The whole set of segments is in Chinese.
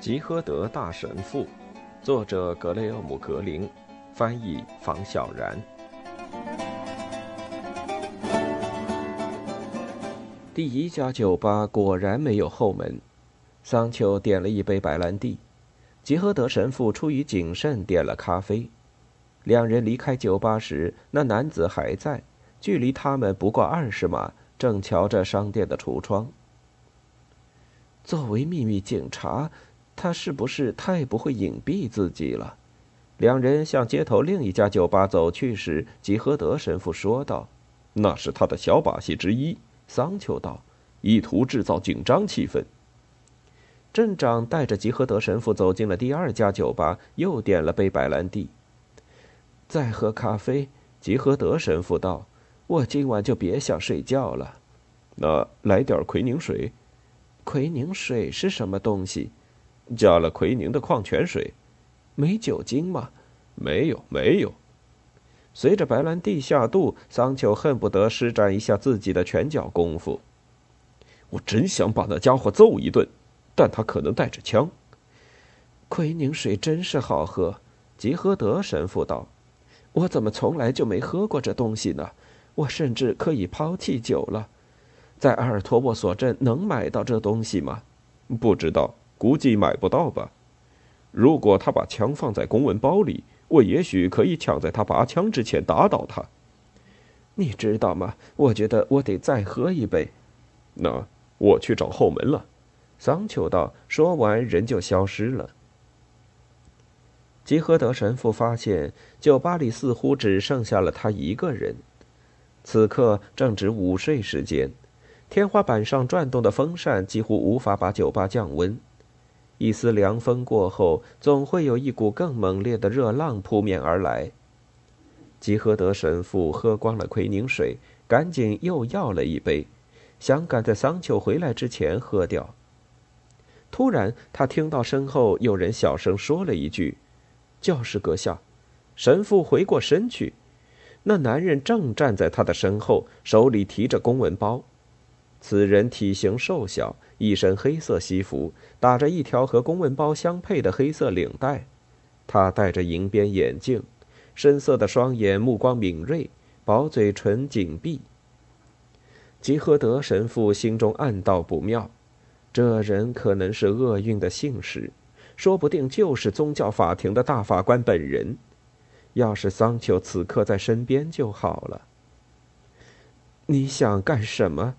吉诃德大神父，作者格雷厄姆·格林，翻译房小然。第一家酒吧果然没有后门。桑丘点了一杯白兰地，吉诃德神父出于谨慎点了咖啡。两人离开酒吧时，那男子还在，距离他们不过二十码，正瞧着商店的橱窗。作为秘密警察。他是不是太不会隐蔽自己了？两人向街头另一家酒吧走去时，吉诃德神父说道：“那是他的小把戏之一。”桑丘道：“意图制造紧张气氛。”镇长带着吉诃德神父走进了第二家酒吧，又点了杯白兰地。再喝咖啡，吉诃德神父道：“我今晚就别想睡觉了。”那来点奎宁水。奎宁水是什么东西？加了奎宁的矿泉水，没酒精吗？没有，没有。随着白兰地下肚，桑丘恨不得施展一下自己的拳脚功夫。我真想把那家伙揍一顿，但他可能带着枪。奎宁水真是好喝，吉诃德神父道：“我怎么从来就没喝过这东西呢？我甚至可以抛弃酒了。在阿尔托沃索镇能买到这东西吗？不知道。”估计买不到吧。如果他把枪放在公文包里，我也许可以抢在他拔枪之前打倒他。你知道吗？我觉得我得再喝一杯。那我去找后门了。桑丘道。说完，人就消失了。吉诃德神父发现酒吧里似乎只剩下了他一个人。此刻正值午睡时间，天花板上转动的风扇几乎无法把酒吧降温。一丝凉风过后，总会有一股更猛烈的热浪扑面而来。吉诃德神父喝光了奎宁水，赶紧又要了一杯，想赶在桑丘回来之前喝掉。突然，他听到身后有人小声说了一句：“教室阁下。”神父回过身去，那男人正站在他的身后，手里提着公文包。此人体型瘦小，一身黑色西服，打着一条和公文包相配的黑色领带。他戴着银边眼镜，深色的双眼，目光敏锐，薄嘴唇紧闭。吉诃德神父心中暗道不妙，这人可能是厄运的信使，说不定就是宗教法庭的大法官本人。要是桑丘此刻在身边就好了。你想干什么？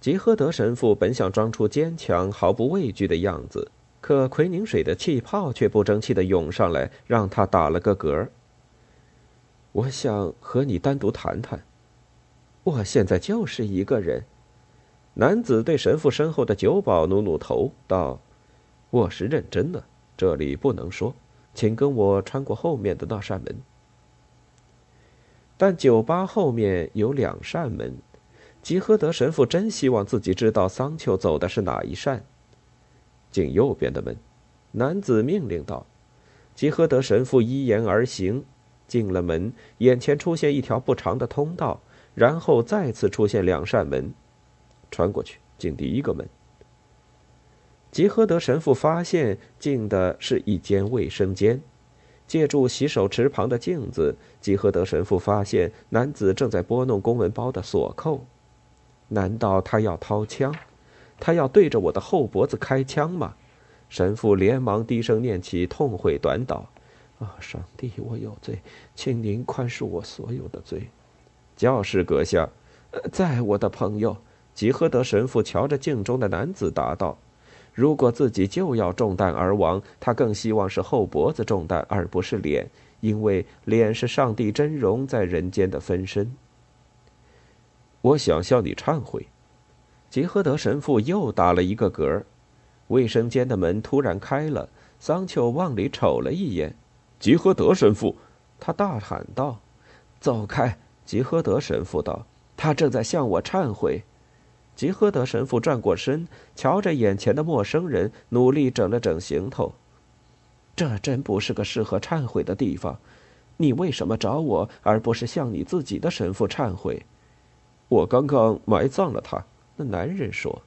吉诃德神父本想装出坚强、毫不畏惧的样子，可奎宁水的气泡却不争气的涌上来，让他打了个嗝。我想和你单独谈谈。我现在就是一个人。男子对神父身后的酒保努努头，道：“我是认真的，这里不能说，请跟我穿过后面的那扇门。”但酒吧后面有两扇门。吉诃德神父真希望自己知道桑丘走的是哪一扇。进右边的门，男子命令道。吉诃德神父依言而行，进了门，眼前出现一条不长的通道，然后再次出现两扇门，穿过去进第一个门。吉诃德神父发现进的是一间卫生间，借助洗手池旁的镜子，吉诃德神父发现男子正在拨弄公文包的锁扣。难道他要掏枪？他要对着我的后脖子开枪吗？神父连忙低声念起痛悔短祷：“啊，上帝，我有罪，请您宽恕我所有的罪。”教士阁下，在我的朋友吉诃德神父瞧着镜中的男子答道：“如果自己就要中弹而亡，他更希望是后脖子中弹，而不是脸，因为脸是上帝真容在人间的分身。”我想向你忏悔，吉诃德神父又打了一个嗝。卫生间的门突然开了，桑丘往里瞅了一眼。吉诃德神父，他大喊道：“走开！”吉诃德神父道：“他正在向我忏悔。”吉诃德神父转过身，瞧着眼前的陌生人，努力整了整行头。这真不是个适合忏悔的地方。你为什么找我，而不是向你自己的神父忏悔？我刚刚埋葬了他。那男人说：“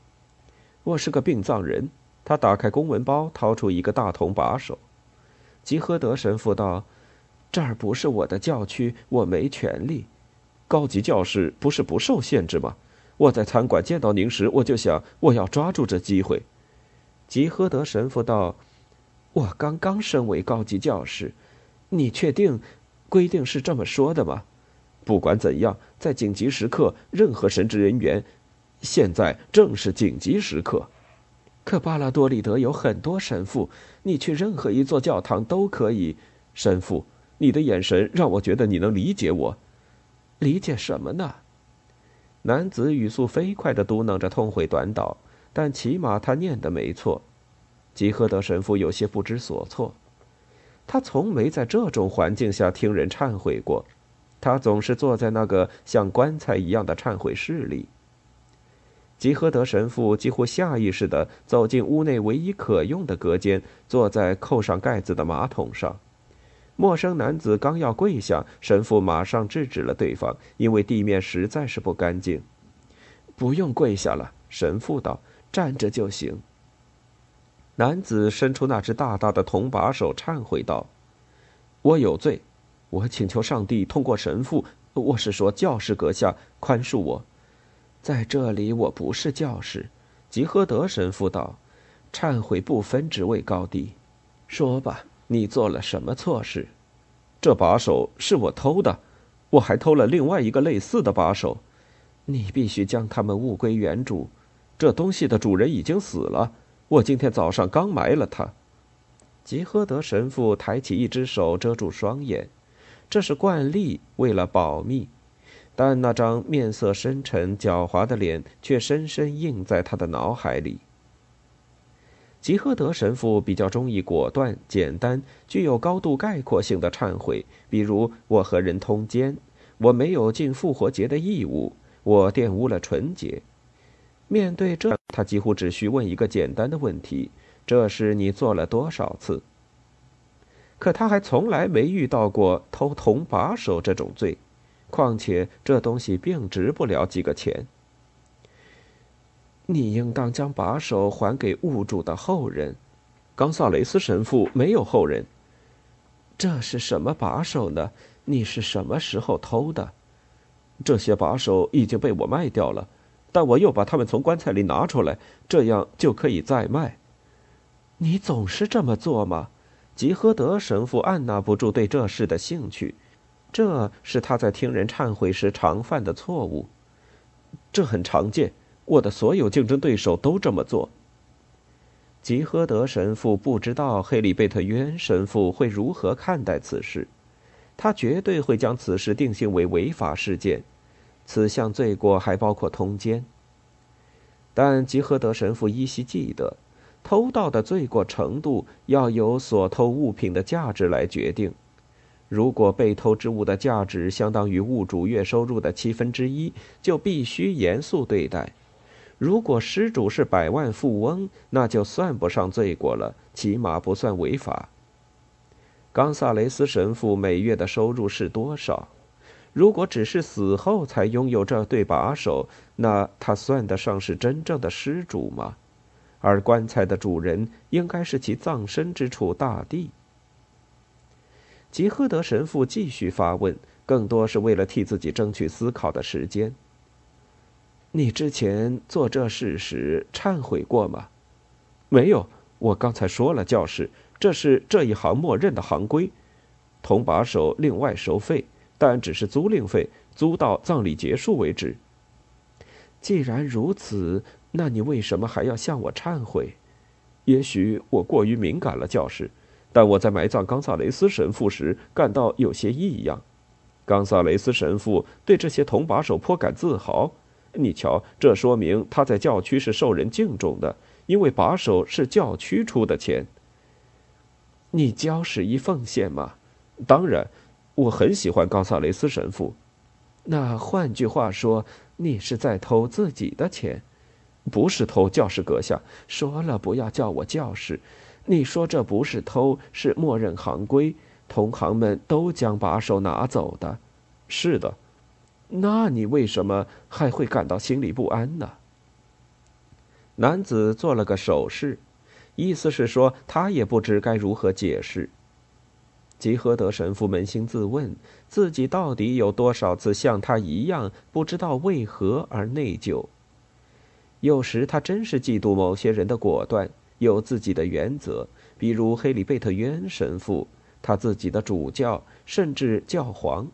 我是个殡葬人。”他打开公文包，掏出一个大铜把手。吉诃德神父道：“这儿不是我的教区，我没权利。高级教士不是不受限制吗？我在餐馆见到您时，我就想我要抓住这机会。”吉诃德神父道：“我刚刚升为高级教士，你确定规定是这么说的吗？不管怎样，在紧急时刻，任何神职人员，现在正是紧急时刻。”可巴拉多里德有很多神父，你去任何一座教堂都可以。神父，你的眼神让我觉得你能理解我。理解什么呢？男子语速飞快地嘟囔着痛悔短祷，但起码他念的没错。吉诃德神父有些不知所措，他从没在这种环境下听人忏悔过，他总是坐在那个像棺材一样的忏悔室里。吉诃德神父几乎下意识地走进屋内唯一可用的隔间，坐在扣上盖子的马桶上。陌生男子刚要跪下，神父马上制止了对方，因为地面实在是不干净。不用跪下了，神父道：“站着就行。”男子伸出那只大大的铜把手，忏悔道：“我有罪，我请求上帝通过神父，我是说教士阁下宽恕我。”在这里，我不是教士。吉诃德神父道：“忏悔不分职位高低。说吧，你做了什么错事？这把手是我偷的，我还偷了另外一个类似的把手。你必须将它们物归原主。这东西的主人已经死了，我今天早上刚埋了他。”吉诃德神父抬起一只手遮住双眼，这是惯例，为了保密。但那张面色深沉、狡猾的脸却深深印在他的脑海里。吉诃德神父比较中意果断、简单、具有高度概括性的忏悔，比如“我和人通奸”，“我没有尽复活节的义务”，“我玷污了纯洁”。面对这，他几乎只需问一个简单的问题：“这事你做了多少次？”可他还从来没遇到过偷铜把手这种罪。况且这东西并值不了几个钱。你应当将把手还给物主的后人。冈萨雷斯神父没有后人。这是什么把手呢？你是什么时候偷的？这些把手已经被我卖掉了，但我又把它们从棺材里拿出来，这样就可以再卖。你总是这么做吗？吉诃德神父按捺不住对这事的兴趣。这是他在听人忏悔时常犯的错误，这很常见。我的所有竞争对手都这么做。吉诃德神父不知道黑里贝特约恩神父会如何看待此事，他绝对会将此事定性为违法事件，此项罪过还包括通奸。但吉诃德神父依稀记得，偷盗的罪过程度要由所偷物品的价值来决定。如果被偷之物的价值相当于物主月收入的七分之一，就必须严肃对待；如果失主是百万富翁，那就算不上罪过了，起码不算违法。冈萨雷斯神父每月的收入是多少？如果只是死后才拥有这对把手，那他算得上是真正的失主吗？而棺材的主人应该是其葬身之处——大地。吉诃德神父继续发问，更多是为了替自己争取思考的时间。你之前做这事时忏悔过吗？没有，我刚才说了，教士，这是这一行默认的行规。铜把手另外收费，但只是租赁费，租到葬礼结束为止。既然如此，那你为什么还要向我忏悔？也许我过于敏感了，教士。但我在埋葬冈萨雷斯神父时感到有些异样。冈萨雷斯神父对这些铜把手颇感自豪。你瞧，这说明他在教区是受人敬重的，因为把手是教区出的钱。你交十一奉献吗？当然，我很喜欢冈萨雷斯神父。那换句话说，你是在偷自己的钱？不是偷，教士阁下说了，不要叫我教士。你说这不是偷，是默认行规，同行们都将把手拿走的。是的，那你为什么还会感到心里不安呢？男子做了个手势，意思是说他也不知该如何解释。吉诃德神父扪心自问，自己到底有多少次像他一样，不知道为何而内疚？有时他真是嫉妒某些人的果断，有自己的原则，比如黑里贝特渊神父，他自己的主教，甚至教皇。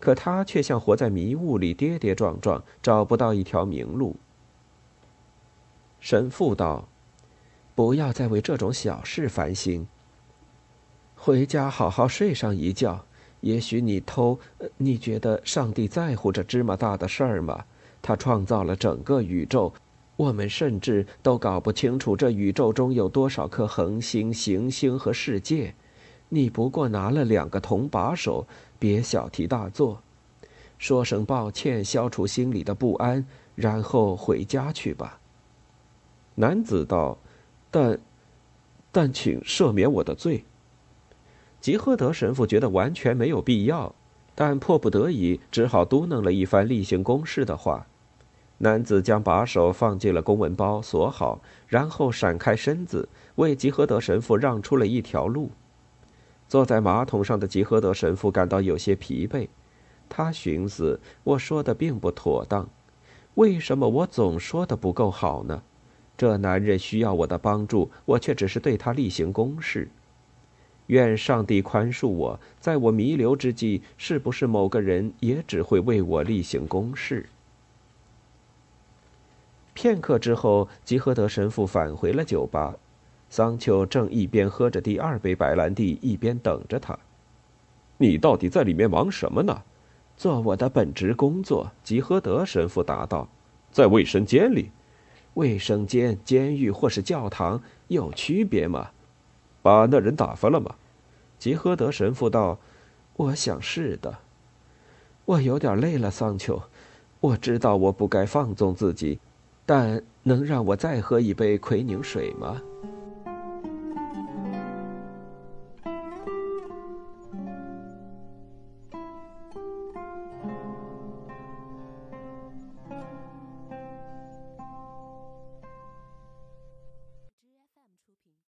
可他却像活在迷雾里，跌跌撞撞，找不到一条明路。神父道：“不要再为这种小事烦心。回家好好睡上一觉。也许你偷……你觉得上帝在乎这芝麻大的事儿吗？他创造了整个宇宙，我们甚至都搞不清楚这宇宙中有多少颗恒星、行星和世界。你不过拿了两个铜把手，别小题大做。说声抱歉，消除心里的不安，然后回家去吧。”男子道：“但，但请赦免我的罪。”吉诃德神父觉得完全没有必要，但迫不得已，只好嘟囔了一番例行公事的话。男子将把手放进了公文包，锁好，然后闪开身子，为吉诃德神父让出了一条路。坐在马桶上的吉诃德神父感到有些疲惫，他寻思：“我说的并不妥当，为什么我总说的不够好呢？”这男人需要我的帮助，我却只是对他例行公事。愿上帝宽恕我，在我弥留之际，是不是某个人也只会为我例行公事？片刻之后，吉诃德神父返回了酒吧，桑丘正一边喝着第二杯白兰地，一边等着他。你到底在里面忙什么呢？做我的本职工作。吉诃德神父答道：“在卫生间里。”卫生间、监狱或是教堂有区别吗？把那人打发了吗？吉诃德神父道：“我想是的。我有点累了，桑丘。我知道我不该放纵自己，但能让我再喝一杯奎宁水吗？”